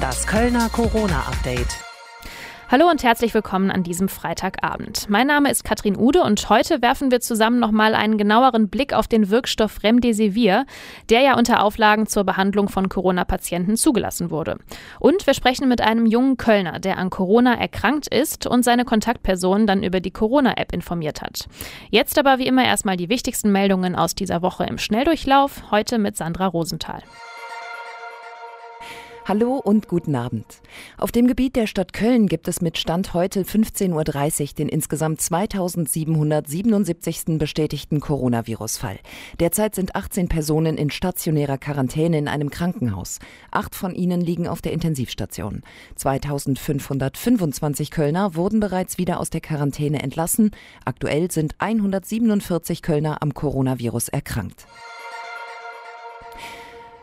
Das Kölner Corona-Update. Hallo und herzlich willkommen an diesem Freitagabend. Mein Name ist Katrin Ude und heute werfen wir zusammen nochmal einen genaueren Blick auf den Wirkstoff Remdesivir, der ja unter Auflagen zur Behandlung von Corona-Patienten zugelassen wurde. Und wir sprechen mit einem jungen Kölner, der an Corona erkrankt ist und seine Kontaktpersonen dann über die Corona-App informiert hat. Jetzt aber wie immer erstmal die wichtigsten Meldungen aus dieser Woche im Schnelldurchlauf, heute mit Sandra Rosenthal. Hallo und guten Abend. Auf dem Gebiet der Stadt Köln gibt es mit Stand heute 15.30 Uhr den insgesamt 2777. bestätigten Coronavirus-Fall. Derzeit sind 18 Personen in stationärer Quarantäne in einem Krankenhaus. Acht von ihnen liegen auf der Intensivstation. 2525 Kölner wurden bereits wieder aus der Quarantäne entlassen. Aktuell sind 147 Kölner am Coronavirus erkrankt.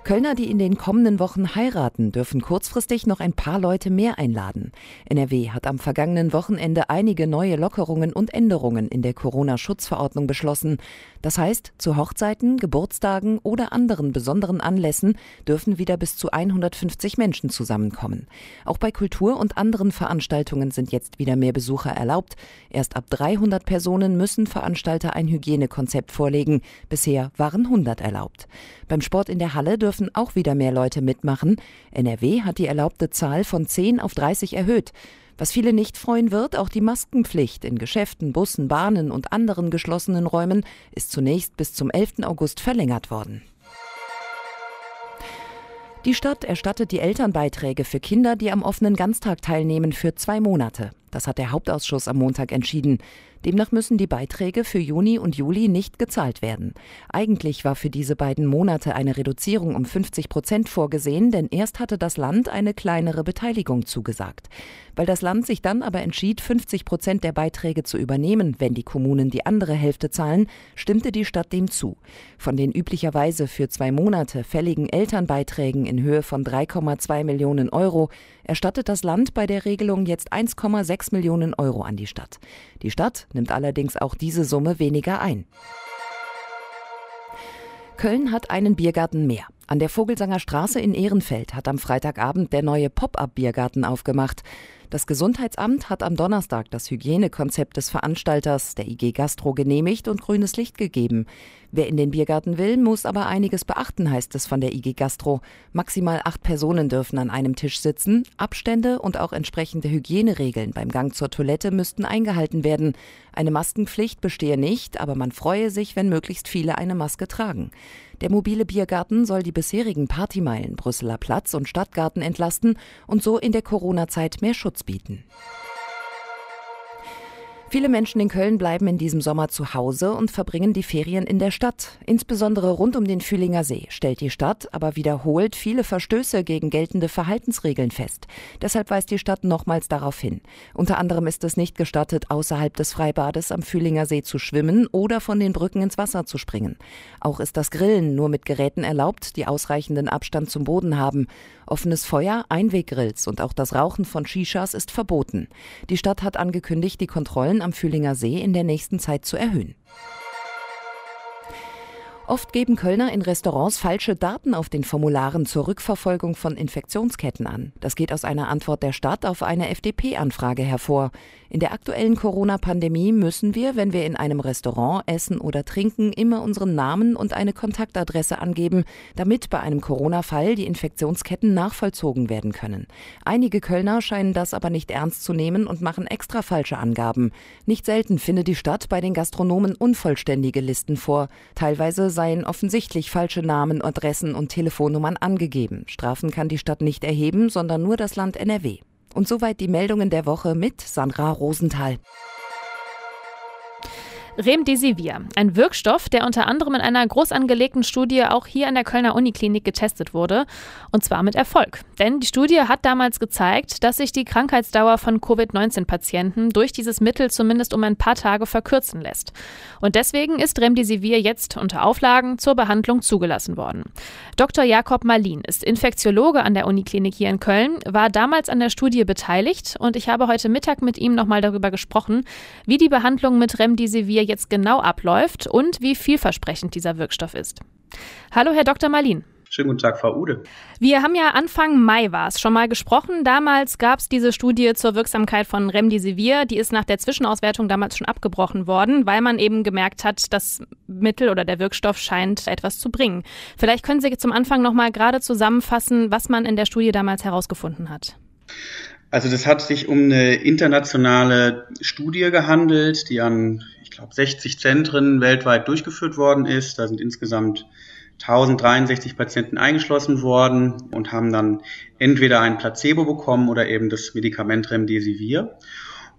Kölner, die in den kommenden Wochen heiraten, dürfen kurzfristig noch ein paar Leute mehr einladen. NRW hat am vergangenen Wochenende einige neue Lockerungen und Änderungen in der Corona-Schutzverordnung beschlossen. Das heißt, zu Hochzeiten, Geburtstagen oder anderen besonderen Anlässen dürfen wieder bis zu 150 Menschen zusammenkommen. Auch bei Kultur und anderen Veranstaltungen sind jetzt wieder mehr Besucher erlaubt. Erst ab 300 Personen müssen Veranstalter ein Hygienekonzept vorlegen. Bisher waren 100 erlaubt. Beim Sport in der Halle dürfen dürfen auch wieder mehr Leute mitmachen. NRW hat die erlaubte Zahl von 10 auf 30 erhöht. Was viele nicht freuen wird, auch die Maskenpflicht in Geschäften, Bussen, Bahnen und anderen geschlossenen Räumen ist zunächst bis zum 11. August verlängert worden. Die Stadt erstattet die Elternbeiträge für Kinder, die am offenen Ganztag teilnehmen, für zwei Monate. Das hat der Hauptausschuss am Montag entschieden. Demnach müssen die Beiträge für Juni und Juli nicht gezahlt werden. Eigentlich war für diese beiden Monate eine Reduzierung um 50 Prozent vorgesehen, denn erst hatte das Land eine kleinere Beteiligung zugesagt. Weil das Land sich dann aber entschied, 50 Prozent der Beiträge zu übernehmen, wenn die Kommunen die andere Hälfte zahlen, stimmte die Stadt dem zu. Von den üblicherweise für zwei Monate fälligen Elternbeiträgen in Höhe von 3,2 Millionen Euro erstattet das Land bei der Regelung jetzt 1,6 Millionen Euro an die Stadt. Die Stadt nimmt allerdings auch diese Summe weniger ein. Köln hat einen Biergarten mehr. An der Vogelsanger Straße in Ehrenfeld hat am Freitagabend der neue Pop-up-Biergarten aufgemacht. Das Gesundheitsamt hat am Donnerstag das Hygienekonzept des Veranstalters, der IG Gastro, genehmigt und grünes Licht gegeben. Wer in den Biergarten will, muss aber einiges beachten, heißt es von der IG Gastro. Maximal acht Personen dürfen an einem Tisch sitzen. Abstände und auch entsprechende Hygieneregeln beim Gang zur Toilette müssten eingehalten werden. Eine Maskenpflicht bestehe nicht, aber man freue sich, wenn möglichst viele eine Maske tragen. Der mobile Biergarten soll die bisherigen Partymeilen Brüsseler Platz und Stadtgarten entlasten und so in der Corona-Zeit mehr Schutz bieten. Viele Menschen in Köln bleiben in diesem Sommer zu Hause und verbringen die Ferien in der Stadt. Insbesondere rund um den Fühlinger See stellt die Stadt aber wiederholt viele Verstöße gegen geltende Verhaltensregeln fest. Deshalb weist die Stadt nochmals darauf hin. Unter anderem ist es nicht gestattet, außerhalb des Freibades am Fühlinger See zu schwimmen oder von den Brücken ins Wasser zu springen. Auch ist das Grillen nur mit Geräten erlaubt, die ausreichenden Abstand zum Boden haben. Offenes Feuer, Einweggrills und auch das Rauchen von Shishas ist verboten. Die Stadt hat angekündigt, die Kontrollen am Fühlinger See in der nächsten Zeit zu erhöhen. Oft geben Kölner in Restaurants falsche Daten auf den Formularen zur Rückverfolgung von Infektionsketten an. Das geht aus einer Antwort der Stadt auf eine FDP-Anfrage hervor. In der aktuellen Corona-Pandemie müssen wir, wenn wir in einem Restaurant essen oder trinken, immer unseren Namen und eine Kontaktadresse angeben, damit bei einem Corona-Fall die Infektionsketten nachvollzogen werden können. Einige Kölner scheinen das aber nicht ernst zu nehmen und machen extra falsche Angaben. Nicht selten findet die Stadt bei den Gastronomen unvollständige Listen vor. Teilweise seien offensichtlich falsche Namen, Adressen und Telefonnummern angegeben. Strafen kann die Stadt nicht erheben, sondern nur das Land NRW. Und soweit die Meldungen der Woche mit Sandra Rosenthal. Remdesivir, ein Wirkstoff, der unter anderem in einer groß angelegten Studie auch hier an der Kölner Uniklinik getestet wurde. Und zwar mit Erfolg. Denn die Studie hat damals gezeigt, dass sich die Krankheitsdauer von Covid-19-Patienten durch dieses Mittel zumindest um ein paar Tage verkürzen lässt. Und deswegen ist Remdesivir jetzt unter Auflagen zur Behandlung zugelassen worden. Dr. Jakob Malin ist Infektiologe an der Uniklinik hier in Köln, war damals an der Studie beteiligt und ich habe heute Mittag mit ihm nochmal darüber gesprochen, wie die Behandlung mit Remdesivir jetzt genau abläuft und wie vielversprechend dieser Wirkstoff ist. Hallo, Herr Dr. Malin. Schönen guten Tag, Frau Ude. Wir haben ja Anfang Mai war es schon mal gesprochen. Damals gab es diese Studie zur Wirksamkeit von Remdesivir. Die ist nach der Zwischenauswertung damals schon abgebrochen worden, weil man eben gemerkt hat, das Mittel oder der Wirkstoff scheint etwas zu bringen. Vielleicht können Sie zum Anfang noch mal gerade zusammenfassen, was man in der Studie damals herausgefunden hat. Also das hat sich um eine internationale Studie gehandelt, die an, glaube, 60 Zentren weltweit durchgeführt worden ist. Da sind insgesamt 1063 Patienten eingeschlossen worden und haben dann entweder ein Placebo bekommen oder eben das Medikament Remdesivir.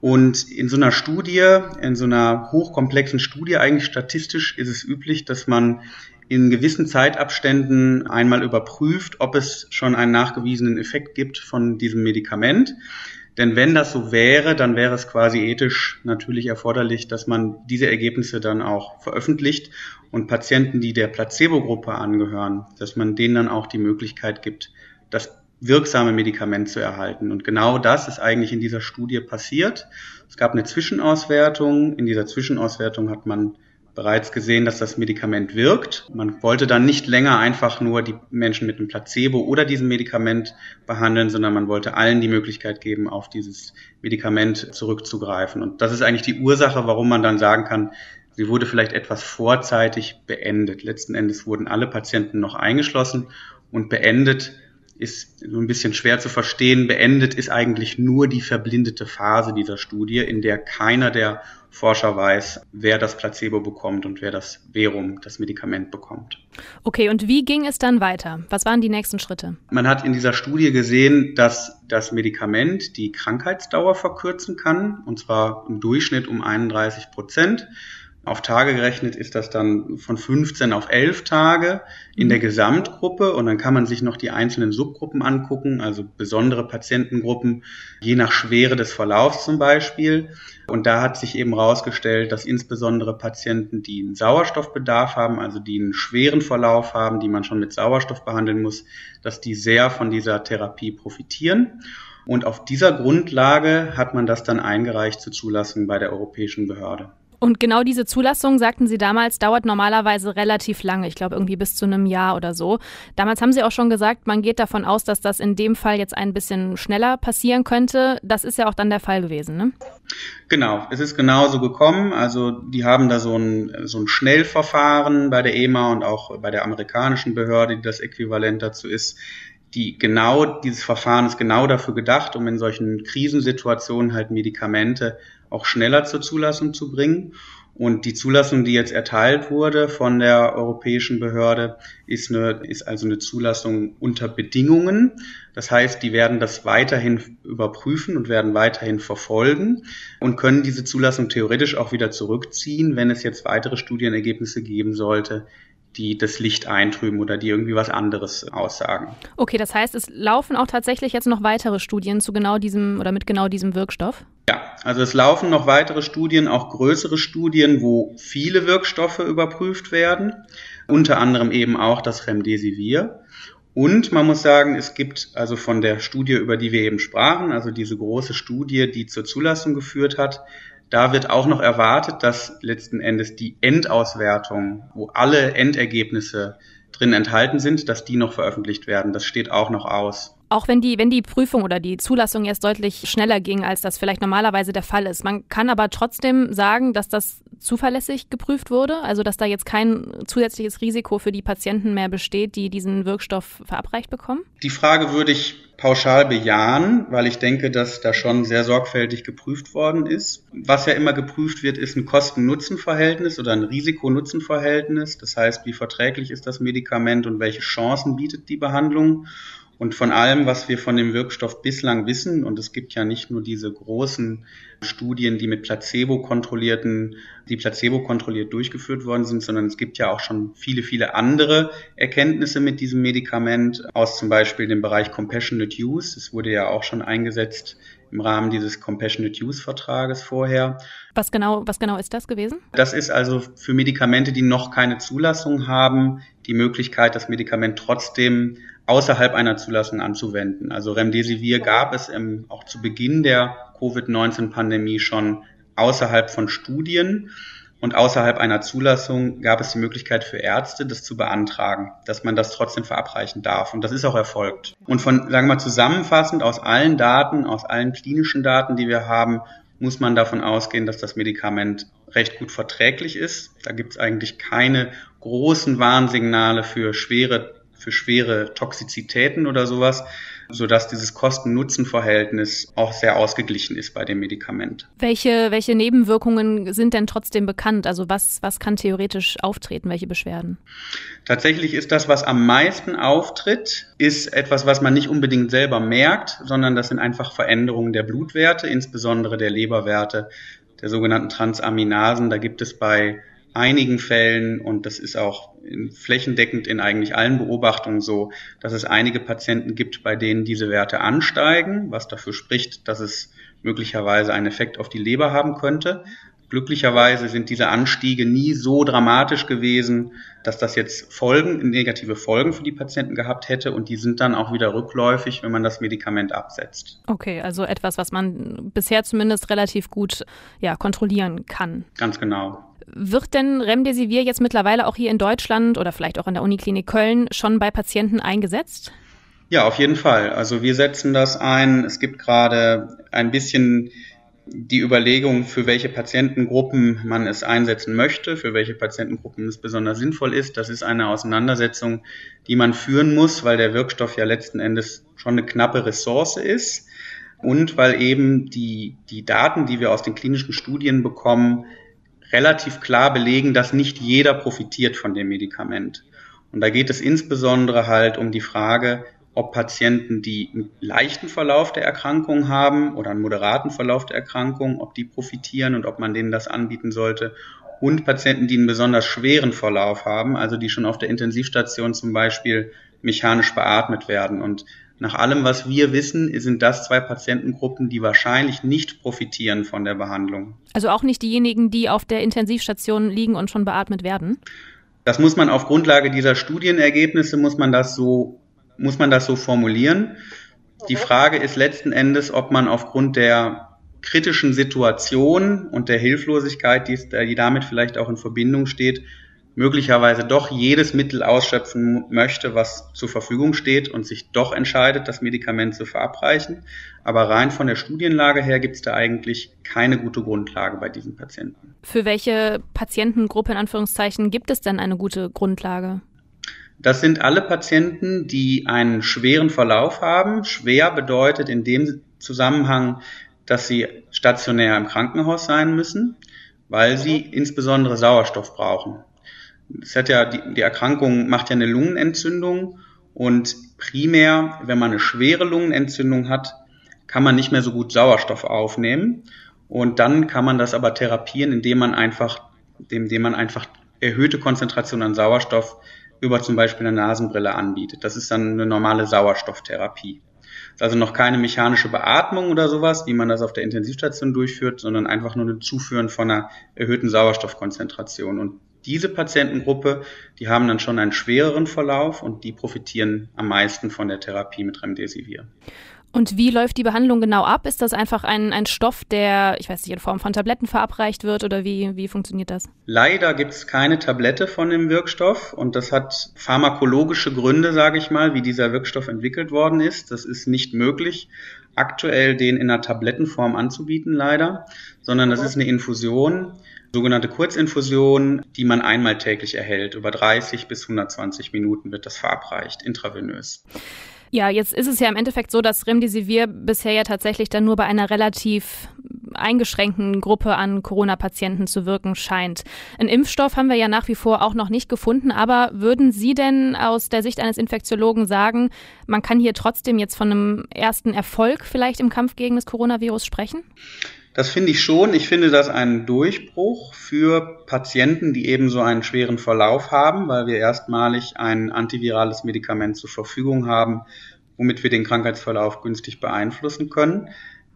Und in so einer Studie, in so einer hochkomplexen Studie, eigentlich statistisch ist es üblich, dass man in gewissen Zeitabständen einmal überprüft, ob es schon einen nachgewiesenen Effekt gibt von diesem Medikament. Denn wenn das so wäre, dann wäre es quasi ethisch natürlich erforderlich, dass man diese Ergebnisse dann auch veröffentlicht und Patienten, die der Placebo-Gruppe angehören, dass man denen dann auch die Möglichkeit gibt, das wirksame Medikament zu erhalten. Und genau das ist eigentlich in dieser Studie passiert. Es gab eine Zwischenauswertung. In dieser Zwischenauswertung hat man bereits gesehen, dass das Medikament wirkt. Man wollte dann nicht länger einfach nur die Menschen mit einem Placebo oder diesem Medikament behandeln, sondern man wollte allen die Möglichkeit geben, auf dieses Medikament zurückzugreifen. Und das ist eigentlich die Ursache, warum man dann sagen kann, sie wurde vielleicht etwas vorzeitig beendet. Letzten Endes wurden alle Patienten noch eingeschlossen und beendet ist so ein bisschen schwer zu verstehen. Beendet ist eigentlich nur die verblindete Phase dieser Studie, in der keiner der Forscher weiß, wer das Placebo bekommt und wer das Verum, das Medikament bekommt. Okay, und wie ging es dann weiter? Was waren die nächsten Schritte? Man hat in dieser Studie gesehen, dass das Medikament die Krankheitsdauer verkürzen kann, und zwar im Durchschnitt um 31 Prozent. Auf Tage gerechnet ist das dann von 15 auf 11 Tage in der mhm. Gesamtgruppe und dann kann man sich noch die einzelnen Subgruppen angucken, also besondere Patientengruppen, je nach Schwere des Verlaufs zum Beispiel. Und da hat sich eben herausgestellt, dass insbesondere Patienten, die einen Sauerstoffbedarf haben, also die einen schweren Verlauf haben, die man schon mit Sauerstoff behandeln muss, dass die sehr von dieser Therapie profitieren. Und auf dieser Grundlage hat man das dann eingereicht zur Zulassung bei der Europäischen Behörde. Und genau diese Zulassung, sagten Sie damals, dauert normalerweise relativ lange. Ich glaube, irgendwie bis zu einem Jahr oder so. Damals haben Sie auch schon gesagt, man geht davon aus, dass das in dem Fall jetzt ein bisschen schneller passieren könnte. Das ist ja auch dann der Fall gewesen, ne? Genau, es ist genauso gekommen. Also die haben da so ein, so ein Schnellverfahren bei der EMA und auch bei der amerikanischen Behörde, die das Äquivalent dazu ist die genau, dieses Verfahren ist genau dafür gedacht, um in solchen Krisensituationen halt Medikamente auch schneller zur Zulassung zu bringen. Und die Zulassung, die jetzt erteilt wurde von der europäischen Behörde, ist, eine, ist also eine Zulassung unter Bedingungen. Das heißt, die werden das weiterhin überprüfen und werden weiterhin verfolgen und können diese Zulassung theoretisch auch wieder zurückziehen, wenn es jetzt weitere Studienergebnisse geben sollte, die das Licht eintrüben oder die irgendwie was anderes aussagen. Okay, das heißt, es laufen auch tatsächlich jetzt noch weitere Studien zu genau diesem oder mit genau diesem Wirkstoff? Ja, also es laufen noch weitere Studien, auch größere Studien, wo viele Wirkstoffe überprüft werden, unter anderem eben auch das Remdesivir. Und man muss sagen, es gibt also von der Studie, über die wir eben sprachen, also diese große Studie, die zur Zulassung geführt hat, da wird auch noch erwartet, dass letzten Endes die Endauswertung, wo alle Endergebnisse drin enthalten sind, dass die noch veröffentlicht werden. Das steht auch noch aus. Auch wenn die, wenn die Prüfung oder die Zulassung jetzt deutlich schneller ging, als das vielleicht normalerweise der Fall ist. Man kann aber trotzdem sagen, dass das zuverlässig geprüft wurde, also dass da jetzt kein zusätzliches Risiko für die Patienten mehr besteht, die diesen Wirkstoff verabreicht bekommen? Die Frage würde ich pauschal bejahen, weil ich denke, dass da schon sehr sorgfältig geprüft worden ist. Was ja immer geprüft wird, ist ein Kosten-Nutzen-Verhältnis oder ein Risiko-Nutzen-Verhältnis. Das heißt, wie verträglich ist das Medikament und welche Chancen bietet die Behandlung. Und von allem, was wir von dem Wirkstoff bislang wissen, und es gibt ja nicht nur diese großen Studien, die mit Placebo kontrollierten, die Placebo kontrolliert durchgeführt worden sind, sondern es gibt ja auch schon viele, viele andere Erkenntnisse mit diesem Medikament aus zum Beispiel dem Bereich Compassionate Use. Es wurde ja auch schon eingesetzt im Rahmen dieses Compassionate Use Vertrages vorher. Was genau, was genau ist das gewesen? Das ist also für Medikamente, die noch keine Zulassung haben, die Möglichkeit, das Medikament trotzdem außerhalb einer Zulassung anzuwenden. Also Remdesivir gab es im, auch zu Beginn der Covid-19-Pandemie schon außerhalb von Studien. Und außerhalb einer Zulassung gab es die Möglichkeit für Ärzte, das zu beantragen, dass man das trotzdem verabreichen darf. Und das ist auch erfolgt. Und von, sagen wir mal, zusammenfassend aus allen Daten, aus allen klinischen Daten, die wir haben, muss man davon ausgehen, dass das Medikament recht gut verträglich ist. Da gibt es eigentlich keine großen Warnsignale für schwere, für schwere Toxizitäten oder sowas sodass dieses Kosten-Nutzen-Verhältnis auch sehr ausgeglichen ist bei dem Medikament. Welche, welche Nebenwirkungen sind denn trotzdem bekannt? Also was, was kann theoretisch auftreten? Welche Beschwerden? Tatsächlich ist das, was am meisten auftritt, ist etwas, was man nicht unbedingt selber merkt, sondern das sind einfach Veränderungen der Blutwerte, insbesondere der Leberwerte, der sogenannten Transaminasen. Da gibt es bei einigen Fällen, und das ist auch flächendeckend in eigentlich allen Beobachtungen so, dass es einige Patienten gibt, bei denen diese Werte ansteigen, was dafür spricht, dass es möglicherweise einen Effekt auf die Leber haben könnte. Glücklicherweise sind diese Anstiege nie so dramatisch gewesen, dass das jetzt Folgen, negative Folgen für die Patienten gehabt hätte und die sind dann auch wieder rückläufig, wenn man das Medikament absetzt. Okay, also etwas, was man bisher zumindest relativ gut ja, kontrollieren kann. Ganz genau. Wird denn Remdesivir jetzt mittlerweile auch hier in Deutschland oder vielleicht auch in der Uniklinik Köln schon bei Patienten eingesetzt? Ja, auf jeden Fall. Also wir setzen das ein. Es gibt gerade ein bisschen die Überlegung, für welche Patientengruppen man es einsetzen möchte, für welche Patientengruppen es besonders sinnvoll ist. Das ist eine Auseinandersetzung, die man führen muss, weil der Wirkstoff ja letzten Endes schon eine knappe Ressource ist und weil eben die, die Daten, die wir aus den klinischen Studien bekommen, relativ klar belegen, dass nicht jeder profitiert von dem Medikament. Und da geht es insbesondere halt um die Frage, ob Patienten, die einen leichten Verlauf der Erkrankung haben oder einen moderaten Verlauf der Erkrankung, ob die profitieren und ob man denen das anbieten sollte. Und Patienten, die einen besonders schweren Verlauf haben, also die schon auf der Intensivstation zum Beispiel mechanisch beatmet werden. Und nach allem, was wir wissen, sind das zwei Patientengruppen, die wahrscheinlich nicht profitieren von der Behandlung. Also auch nicht diejenigen, die auf der Intensivstation liegen und schon beatmet werden? Das muss man auf Grundlage dieser Studienergebnisse, muss man das so, muss man das so formulieren. Die Frage ist letzten Endes, ob man aufgrund der kritischen Situation und der Hilflosigkeit, die, die damit vielleicht auch in Verbindung steht, möglicherweise doch jedes Mittel ausschöpfen möchte, was zur Verfügung steht und sich doch entscheidet, das Medikament zu verabreichen. Aber rein von der Studienlage her gibt es da eigentlich keine gute Grundlage bei diesen Patienten. Für welche Patientengruppe in Anführungszeichen gibt es denn eine gute Grundlage? Das sind alle Patienten, die einen schweren Verlauf haben. Schwer bedeutet in dem Zusammenhang, dass sie stationär im Krankenhaus sein müssen, weil sie insbesondere Sauerstoff brauchen es hat ja, die, die Erkrankung macht ja eine Lungenentzündung und primär, wenn man eine schwere Lungenentzündung hat, kann man nicht mehr so gut Sauerstoff aufnehmen. Und dann kann man das aber therapieren, indem man einfach, indem man einfach erhöhte Konzentration an Sauerstoff über zum Beispiel eine Nasenbrille anbietet. Das ist dann eine normale Sauerstofftherapie. Das ist also noch keine mechanische Beatmung oder sowas, wie man das auf der Intensivstation durchführt, sondern einfach nur ein Zuführen von einer erhöhten Sauerstoffkonzentration. Und diese Patientengruppe, die haben dann schon einen schwereren Verlauf und die profitieren am meisten von der Therapie mit Remdesivir. Und wie läuft die Behandlung genau ab? Ist das einfach ein, ein Stoff, der, ich weiß nicht, in Form von Tabletten verabreicht wird oder wie, wie funktioniert das? Leider gibt es keine Tablette von dem Wirkstoff und das hat pharmakologische Gründe, sage ich mal, wie dieser Wirkstoff entwickelt worden ist. Das ist nicht möglich, aktuell den in einer Tablettenform anzubieten, leider, sondern das ist eine Infusion, sogenannte Kurzinfusion, die man einmal täglich erhält. Über 30 bis 120 Minuten wird das verabreicht, intravenös. Ja, jetzt ist es ja im Endeffekt so, dass Remdesivir bisher ja tatsächlich dann nur bei einer relativ eingeschränkten Gruppe an Corona-Patienten zu wirken scheint. Einen Impfstoff haben wir ja nach wie vor auch noch nicht gefunden, aber würden Sie denn aus der Sicht eines Infektiologen sagen, man kann hier trotzdem jetzt von einem ersten Erfolg vielleicht im Kampf gegen das Coronavirus sprechen? Das finde ich schon. Ich finde das einen Durchbruch für Patienten, die eben so einen schweren Verlauf haben, weil wir erstmalig ein antivirales Medikament zur Verfügung haben, womit wir den Krankheitsverlauf günstig beeinflussen können.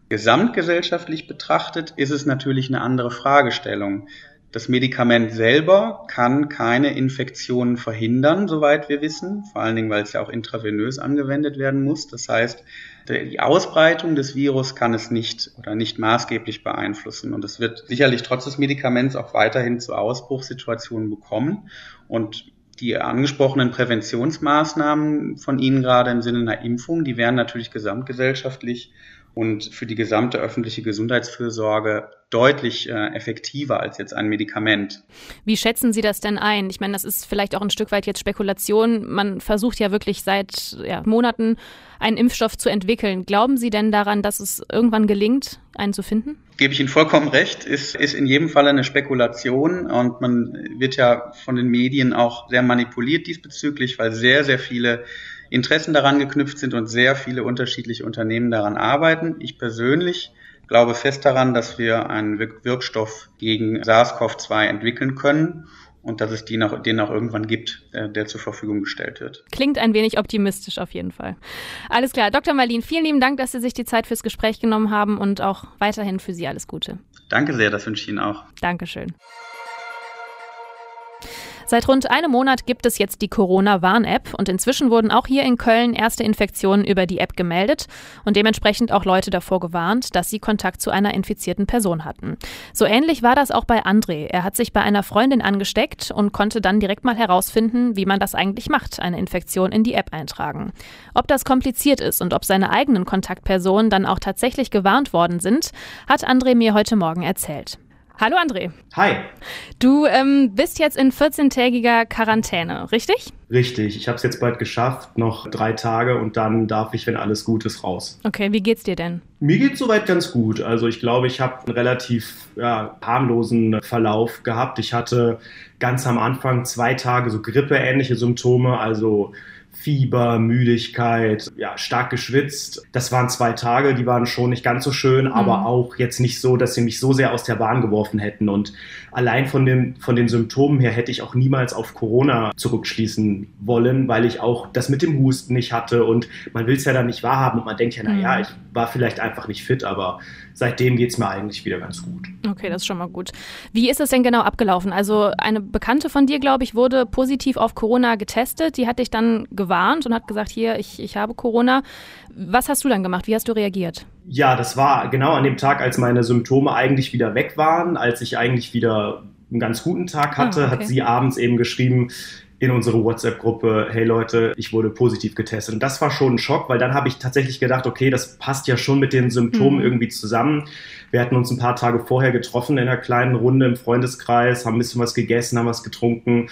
Gesamtgesellschaftlich betrachtet ist es natürlich eine andere Fragestellung. Das Medikament selber kann keine Infektionen verhindern, soweit wir wissen, vor allen Dingen, weil es ja auch intravenös angewendet werden muss. Das heißt, Die Ausbreitung des Virus kann es nicht oder nicht maßgeblich beeinflussen. Und es wird sicherlich trotz des Medikaments auch weiterhin zu Ausbruchssituationen bekommen. Und die angesprochenen Präventionsmaßnahmen von Ihnen gerade im Sinne einer Impfung, die wären natürlich gesamtgesellschaftlich und für die gesamte öffentliche Gesundheitsfürsorge deutlich äh, effektiver als jetzt ein Medikament. Wie schätzen Sie das denn ein? Ich meine, das ist vielleicht auch ein Stück weit jetzt Spekulation. Man versucht ja wirklich seit ja, Monaten einen Impfstoff zu entwickeln. Glauben Sie denn daran, dass es irgendwann gelingt, einen zu finden? Gebe ich Ihnen vollkommen recht, ist, ist in jedem Fall eine Spekulation und man wird ja von den Medien auch sehr manipuliert diesbezüglich, weil sehr, sehr viele Interessen daran geknüpft sind und sehr viele unterschiedliche Unternehmen daran arbeiten. Ich persönlich glaube fest daran, dass wir einen Wirkstoff gegen SARS-CoV-2 entwickeln können und dass es den auch, den auch irgendwann gibt, der, der, zur Verfügung gestellt wird. Klingt ein wenig optimistisch auf jeden Fall. Alles klar. Dr. Marlin, vielen lieben Dank, dass Sie sich die Zeit fürs Gespräch genommen haben und auch weiterhin für Sie alles Gute. Danke sehr, das wünsche ich Ihnen auch. Dankeschön. Seit rund einem Monat gibt es jetzt die Corona-Warn-App und inzwischen wurden auch hier in Köln erste Infektionen über die App gemeldet und dementsprechend auch Leute davor gewarnt, dass sie Kontakt zu einer infizierten Person hatten. So ähnlich war das auch bei André. Er hat sich bei einer Freundin angesteckt und konnte dann direkt mal herausfinden, wie man das eigentlich macht, eine Infektion in die App eintragen. Ob das kompliziert ist und ob seine eigenen Kontaktpersonen dann auch tatsächlich gewarnt worden sind, hat André mir heute Morgen erzählt. Hallo André. Hi. Du ähm, bist jetzt in 14-tägiger Quarantäne, richtig? Richtig. Ich habe es jetzt bald geschafft, noch drei Tage und dann darf ich, wenn alles gut ist, raus. Okay, wie geht's dir denn? Mir geht's soweit ganz gut. Also ich glaube, ich habe einen relativ ja, harmlosen Verlauf gehabt. Ich hatte ganz am Anfang zwei Tage so grippeähnliche Symptome, also Fieber, Müdigkeit, ja, stark geschwitzt. Das waren zwei Tage, die waren schon nicht ganz so schön, aber mhm. auch jetzt nicht so, dass sie mich so sehr aus der Bahn geworfen hätten. Und allein von, dem, von den Symptomen her hätte ich auch niemals auf Corona zurückschließen wollen, weil ich auch das mit dem Husten nicht hatte und man will es ja dann nicht wahrhaben und man denkt ja, naja, mhm. ich war vielleicht einfach nicht fit, aber seitdem geht es mir eigentlich wieder ganz gut. Okay, das ist schon mal gut. Wie ist es denn genau abgelaufen? Also eine Bekannte von dir, glaube ich, wurde positiv auf Corona getestet. Die hat dich dann gewarnt und hat gesagt, hier, ich, ich habe Corona. Was hast du dann gemacht? Wie hast du reagiert? Ja, das war genau an dem Tag, als meine Symptome eigentlich wieder weg waren, als ich eigentlich wieder einen ganz guten Tag hatte, ah, okay. hat sie abends eben geschrieben, in unsere WhatsApp-Gruppe, hey Leute, ich wurde positiv getestet. Und das war schon ein Schock, weil dann habe ich tatsächlich gedacht, okay, das passt ja schon mit den Symptomen mhm. irgendwie zusammen. Wir hatten uns ein paar Tage vorher getroffen in einer kleinen Runde im Freundeskreis, haben ein bisschen was gegessen, haben was getrunken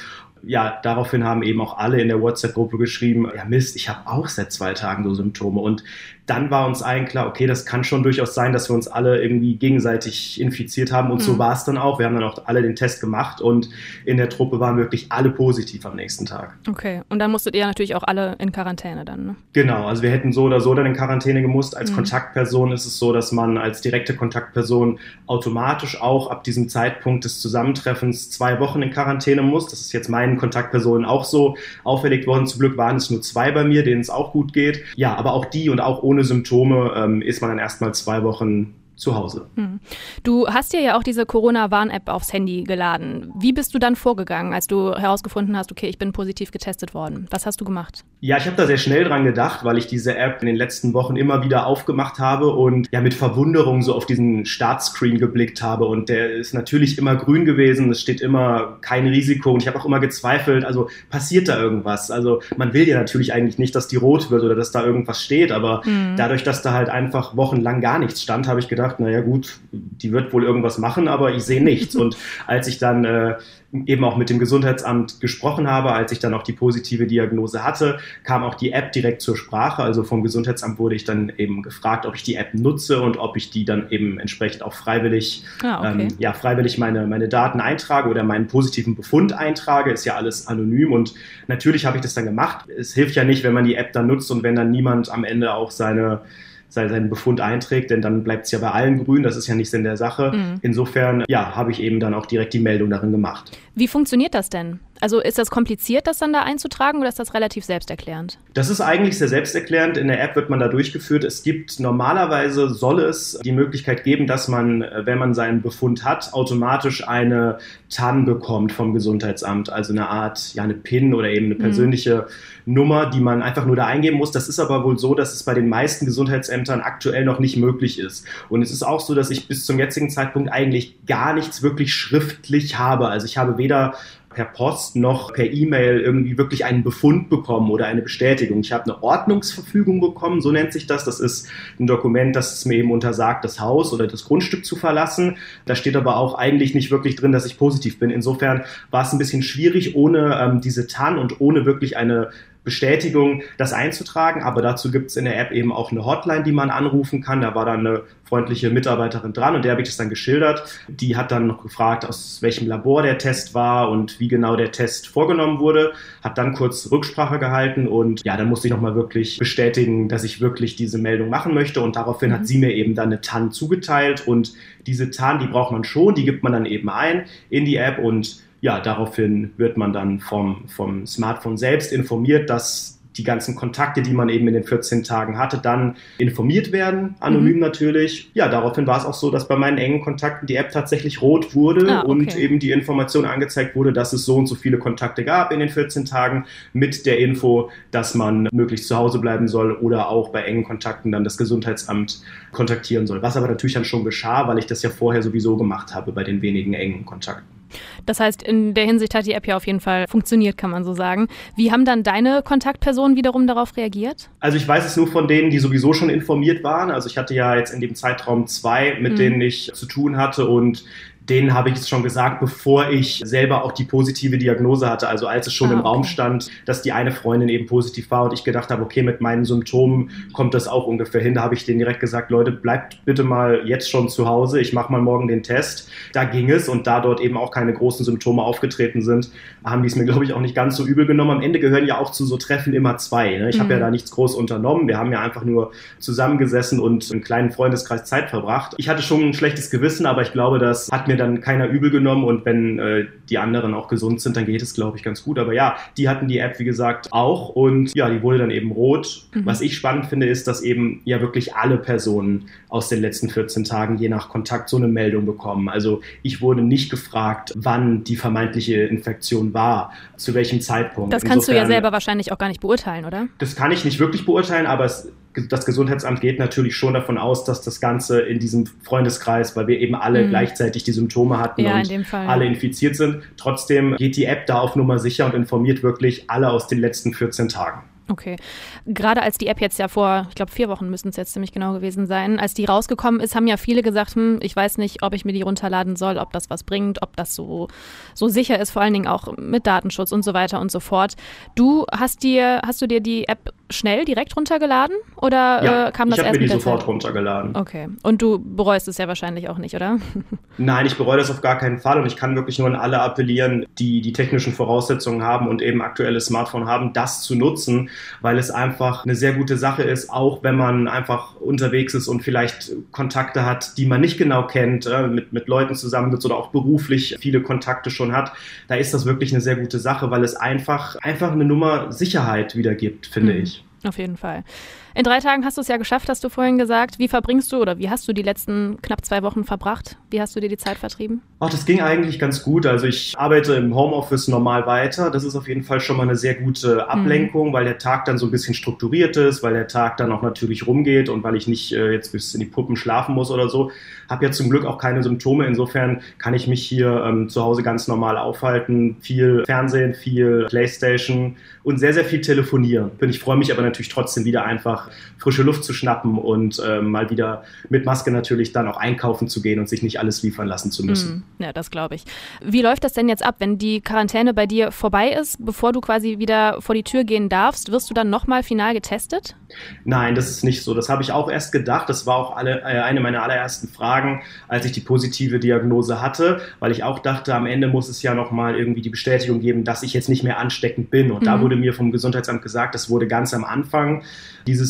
ja, daraufhin haben eben auch alle in der WhatsApp-Gruppe geschrieben, ja Mist, ich habe auch seit zwei Tagen so Symptome. Und dann war uns allen klar, okay, das kann schon durchaus sein, dass wir uns alle irgendwie gegenseitig infiziert haben. Und mhm. so war es dann auch. Wir haben dann auch alle den Test gemacht und in der Truppe waren wirklich alle positiv am nächsten Tag. Okay, und dann musstet ihr natürlich auch alle in Quarantäne dann, ne? Genau, also wir hätten so oder so dann in Quarantäne gemusst. Als mhm. Kontaktperson ist es so, dass man als direkte Kontaktperson automatisch auch ab diesem Zeitpunkt des Zusammentreffens zwei Wochen in Quarantäne muss. Das ist jetzt meinen Kontaktpersonen auch so auferlegt worden. Zum Glück waren es nur zwei bei mir, denen es auch gut geht. Ja, aber auch die und auch ohne ohne Symptome ähm, ist man dann erstmal zwei Wochen zu Hause. Hm. Du hast dir ja auch diese Corona-Warn-App aufs Handy geladen. Wie bist du dann vorgegangen, als du herausgefunden hast, okay, ich bin positiv getestet worden? Was hast du gemacht? Ja, ich habe da sehr schnell dran gedacht, weil ich diese App in den letzten Wochen immer wieder aufgemacht habe und ja mit Verwunderung so auf diesen Startscreen geblickt habe. Und der ist natürlich immer grün gewesen. Es steht immer kein Risiko. Und ich habe auch immer gezweifelt, also passiert da irgendwas? Also man will ja natürlich eigentlich nicht, dass die rot wird oder dass da irgendwas steht. Aber mhm. dadurch, dass da halt einfach wochenlang gar nichts stand, habe ich gedacht, gedacht, naja gut, die wird wohl irgendwas machen, aber ich sehe nichts. Und als ich dann äh, eben auch mit dem Gesundheitsamt gesprochen habe, als ich dann auch die positive Diagnose hatte, kam auch die App direkt zur Sprache. Also vom Gesundheitsamt wurde ich dann eben gefragt, ob ich die App nutze und ob ich die dann eben entsprechend auch freiwillig, ah, okay. ähm, ja, freiwillig meine, meine Daten eintrage oder meinen positiven Befund eintrage. Ist ja alles anonym und natürlich habe ich das dann gemacht. Es hilft ja nicht, wenn man die App dann nutzt und wenn dann niemand am Ende auch seine seinen Befund einträgt, denn dann bleibt es ja bei allen grün, das ist ja nicht Sinn der Sache. Mhm. Insofern, ja, habe ich eben dann auch direkt die Meldung darin gemacht. Wie funktioniert das denn? Also ist das kompliziert, das dann da einzutragen oder ist das relativ selbsterklärend? Das ist eigentlich sehr selbsterklärend. In der App wird man da durchgeführt. Es gibt normalerweise soll es die Möglichkeit geben, dass man, wenn man seinen Befund hat, automatisch eine TAN bekommt vom Gesundheitsamt. Also eine Art, ja, eine PIN oder eben eine mhm. persönliche mhm. Nummer, die man einfach nur da eingeben muss. Das ist aber wohl so, dass es bei den meisten Gesundheitsämtern aktuell noch nicht möglich ist. Und es ist auch so, dass ich bis zum jetzigen Zeitpunkt eigentlich gar nichts wirklich schriftlich habe. Also ich habe weder per Post noch per E-Mail irgendwie wirklich einen Befund bekommen oder eine Bestätigung. Ich habe eine Ordnungsverfügung bekommen, so nennt sich das. Das ist ein Dokument, das es mir eben untersagt, das Haus oder das Grundstück zu verlassen. Da steht aber auch eigentlich nicht wirklich drin, dass ich positiv bin. Insofern war es ein bisschen schwierig, ohne ähm, diese TAN und ohne wirklich eine Bestätigung, das einzutragen. Aber dazu gibt es in der App eben auch eine Hotline, die man anrufen kann. Da war dann eine freundliche Mitarbeiterin dran und der habe ich das dann geschildert. Die hat dann noch gefragt, aus welchem Labor der Test war und wie genau der Test vorgenommen wurde. Hat dann kurz Rücksprache gehalten und ja, dann musste ich nochmal wirklich bestätigen, dass ich wirklich diese Meldung machen möchte. Und daraufhin mhm. hat sie mir eben dann eine TAN zugeteilt und diese TAN, die braucht man schon, die gibt man dann eben ein in die App und ja, daraufhin wird man dann vom, vom Smartphone selbst informiert, dass die ganzen Kontakte, die man eben in den 14 Tagen hatte, dann informiert werden, anonym mhm. natürlich. Ja, daraufhin war es auch so, dass bei meinen engen Kontakten die App tatsächlich rot wurde ah, okay. und eben die Information angezeigt wurde, dass es so und so viele Kontakte gab in den 14 Tagen mit der Info, dass man möglichst zu Hause bleiben soll oder auch bei engen Kontakten dann das Gesundheitsamt kontaktieren soll. Was aber natürlich dann schon geschah, weil ich das ja vorher sowieso gemacht habe bei den wenigen engen Kontakten. Das heißt, in der Hinsicht hat die App ja auf jeden Fall funktioniert, kann man so sagen. Wie haben dann deine Kontaktpersonen wiederum darauf reagiert? Also ich weiß es nur von denen, die sowieso schon informiert waren. Also ich hatte ja jetzt in dem Zeitraum zwei, mit mhm. denen ich zu tun hatte und denen habe ich es schon gesagt, bevor ich selber auch die positive Diagnose hatte. Also als es schon ah, im Raum stand, dass die eine Freundin eben positiv war und ich gedacht habe, okay, mit meinen Symptomen kommt das auch ungefähr hin. Da habe ich denen direkt gesagt, Leute, bleibt bitte mal jetzt schon zu Hause. Ich mache mal morgen den Test. Da ging es und da dort eben auch keine großen Symptome aufgetreten sind, haben die es mir, glaube ich, auch nicht ganz so übel genommen. Am Ende gehören ja auch zu so Treffen immer zwei. Ne? Ich mhm. habe ja da nichts groß unternommen. Wir haben ja einfach nur zusammengesessen und einen kleinen Freundeskreis Zeit verbracht. Ich hatte schon ein schlechtes Gewissen, aber ich glaube, das hat mir mir dann keiner übel genommen und wenn äh, die anderen auch gesund sind, dann geht es, glaube ich, ganz gut. Aber ja, die hatten die App, wie gesagt, auch und ja, die wurde dann eben rot. Mhm. Was ich spannend finde, ist, dass eben ja wirklich alle Personen aus den letzten 14 Tagen je nach Kontakt so eine Meldung bekommen. Also ich wurde nicht gefragt, wann die vermeintliche Infektion war, zu welchem Zeitpunkt. Das kannst Insofern, du ja selber wahrscheinlich auch gar nicht beurteilen, oder? Das kann ich nicht wirklich beurteilen, aber es das Gesundheitsamt geht natürlich schon davon aus, dass das Ganze in diesem Freundeskreis, weil wir eben alle mhm. gleichzeitig die Symptome hatten ja, und in alle infiziert sind. Trotzdem geht die App da auf Nummer sicher und informiert wirklich alle aus den letzten 14 Tagen. Okay. Gerade als die App jetzt ja vor, ich glaube, vier Wochen müssen es jetzt ziemlich genau gewesen sein, als die rausgekommen ist, haben ja viele gesagt, hm, ich weiß nicht, ob ich mir die runterladen soll, ob das was bringt, ob das so, so sicher ist, vor allen Dingen auch mit Datenschutz und so weiter und so fort. Du hast dir, hast du dir die App schnell direkt runtergeladen oder ja, äh, kam das ich erst mir die sofort Zeit? runtergeladen. Okay. Und du bereust es ja wahrscheinlich auch nicht, oder? Nein, ich bereue das auf gar keinen Fall und ich kann wirklich nur an alle appellieren, die die technischen Voraussetzungen haben und eben aktuelles Smartphone haben, das zu nutzen, weil es einfach eine sehr gute Sache ist, auch wenn man einfach unterwegs ist und vielleicht Kontakte hat, die man nicht genau kennt, äh, mit, mit Leuten zusammen oder auch beruflich viele Kontakte schon hat. Da ist das wirklich eine sehr gute Sache, weil es einfach, einfach eine Nummer Sicherheit wiedergibt, finde mhm. ich. Auf jeden Fall. In drei Tagen hast du es ja geschafft, hast du vorhin gesagt. Wie verbringst du oder wie hast du die letzten knapp zwei Wochen verbracht? Wie hast du dir die Zeit vertrieben? Ach, das ging eigentlich ganz gut. Also ich arbeite im Homeoffice normal weiter. Das ist auf jeden Fall schon mal eine sehr gute Ablenkung, mhm. weil der Tag dann so ein bisschen strukturiert ist, weil der Tag dann auch natürlich rumgeht und weil ich nicht äh, jetzt bis in die Puppen schlafen muss oder so. Habe ja zum Glück auch keine Symptome. Insofern kann ich mich hier ähm, zu Hause ganz normal aufhalten. Viel Fernsehen, viel Playstation und sehr, sehr viel telefonieren. Ich freue mich aber natürlich trotzdem wieder einfach frische Luft zu schnappen und äh, mal wieder mit Maske natürlich dann auch einkaufen zu gehen und sich nicht alles liefern lassen zu müssen. Mm, ja, das glaube ich. Wie läuft das denn jetzt ab, wenn die Quarantäne bei dir vorbei ist, bevor du quasi wieder vor die Tür gehen darfst? Wirst du dann nochmal final getestet? Nein, das ist nicht so. Das habe ich auch erst gedacht. Das war auch alle, äh, eine meiner allerersten Fragen, als ich die positive Diagnose hatte, weil ich auch dachte, am Ende muss es ja nochmal irgendwie die Bestätigung geben, dass ich jetzt nicht mehr ansteckend bin. Und mhm. da wurde mir vom Gesundheitsamt gesagt, das wurde ganz am Anfang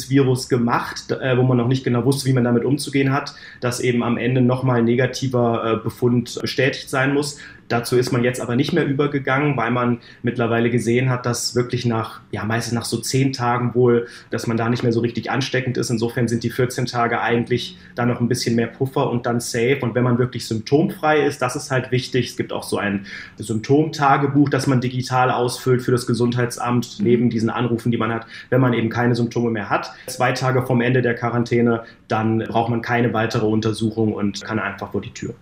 Virus gemacht, äh, wo man noch nicht genau wusste, wie man damit umzugehen hat, dass eben am Ende nochmal ein negativer äh, Befund bestätigt sein muss. Dazu ist man jetzt aber nicht mehr übergegangen, weil man mittlerweile gesehen hat, dass wirklich nach, ja, meistens nach so zehn Tagen wohl, dass man da nicht mehr so richtig ansteckend ist. Insofern sind die 14 Tage eigentlich da noch ein bisschen mehr Puffer und dann safe. Und wenn man wirklich symptomfrei ist, das ist halt wichtig. Es gibt auch so ein Symptomtagebuch, das man digital ausfüllt für das Gesundheitsamt, neben diesen Anrufen, die man hat, wenn man eben keine Symptome mehr hat. Zwei Tage vom Ende der Quarantäne, dann braucht man keine weitere Untersuchung und kann einfach vor die Tür.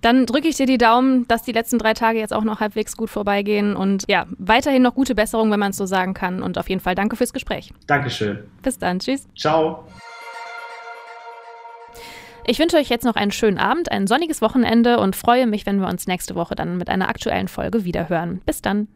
Dann drücke ich dir die Daumen, dass die letzten drei Tage jetzt auch noch halbwegs gut vorbeigehen und ja, weiterhin noch gute Besserung, wenn man es so sagen kann. Und auf jeden Fall danke fürs Gespräch. Dankeschön. Bis dann. Tschüss. Ciao. Ich wünsche euch jetzt noch einen schönen Abend, ein sonniges Wochenende und freue mich, wenn wir uns nächste Woche dann mit einer aktuellen Folge wiederhören. Bis dann.